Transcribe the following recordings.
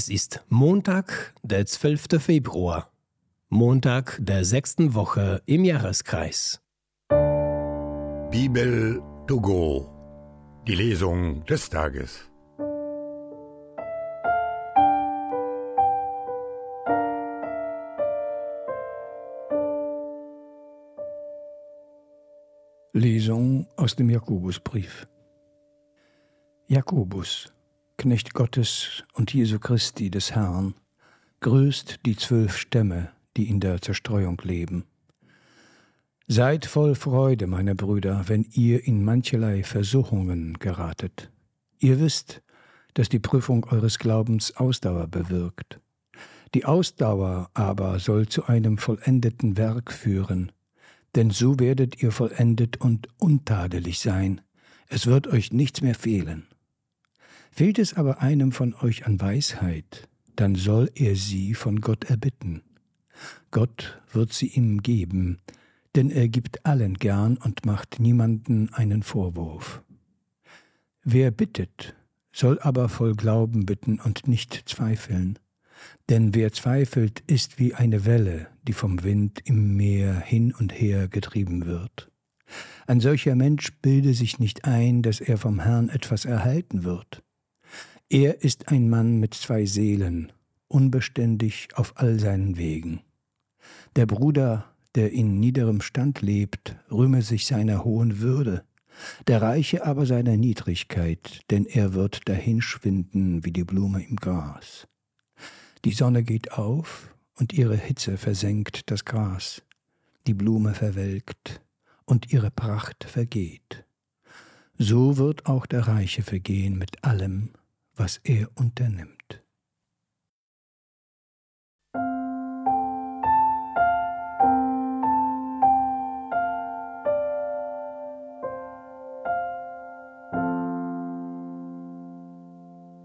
Es ist Montag, der 12. Februar, Montag der sechsten Woche im Jahreskreis. Bibel to go. Die Lesung des Tages. Lesung aus dem Jakobusbrief. Jakobus, Knecht Gottes und Jesu Christi des Herrn, grüßt die zwölf Stämme, die in der Zerstreuung leben. Seid voll Freude, meine Brüder, wenn ihr in mancherlei Versuchungen geratet. Ihr wisst, dass die Prüfung eures Glaubens Ausdauer bewirkt. Die Ausdauer aber soll zu einem vollendeten Werk führen, denn so werdet ihr vollendet und untadelig sein, es wird euch nichts mehr fehlen. Fehlt es aber einem von euch an Weisheit, dann soll er sie von Gott erbitten. Gott wird sie ihm geben, denn er gibt allen gern und macht niemanden einen Vorwurf. Wer bittet, soll aber voll Glauben bitten und nicht zweifeln, denn wer zweifelt, ist wie eine Welle, die vom Wind im Meer hin und her getrieben wird. Ein solcher Mensch bilde sich nicht ein, dass er vom Herrn etwas erhalten wird. Er ist ein Mann mit zwei Seelen, unbeständig auf all seinen Wegen. Der Bruder, der in niederem Stand lebt, rühme sich seiner hohen Würde, der Reiche aber seiner Niedrigkeit, denn er wird dahinschwinden wie die Blume im Gras. Die Sonne geht auf und ihre Hitze versenkt das Gras, die Blume verwelkt und ihre Pracht vergeht. So wird auch der Reiche vergehen mit allem, was er unternimmt.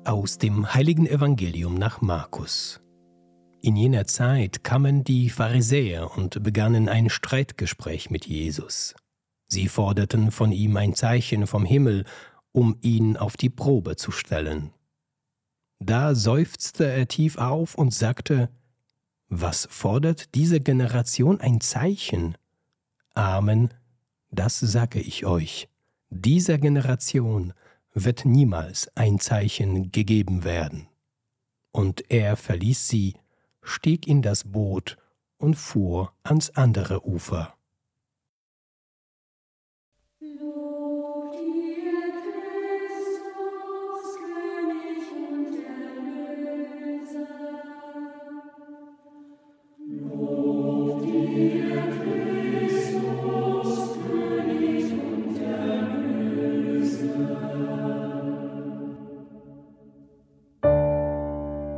Aus dem heiligen Evangelium nach Markus. In jener Zeit kamen die Pharisäer und begannen ein Streitgespräch mit Jesus. Sie forderten von ihm ein Zeichen vom Himmel, um ihn auf die Probe zu stellen. Da seufzte er tief auf und sagte, Was fordert diese Generation ein Zeichen? Amen, das sage ich euch, dieser Generation wird niemals ein Zeichen gegeben werden. Und er verließ sie, stieg in das Boot und fuhr ans andere Ufer.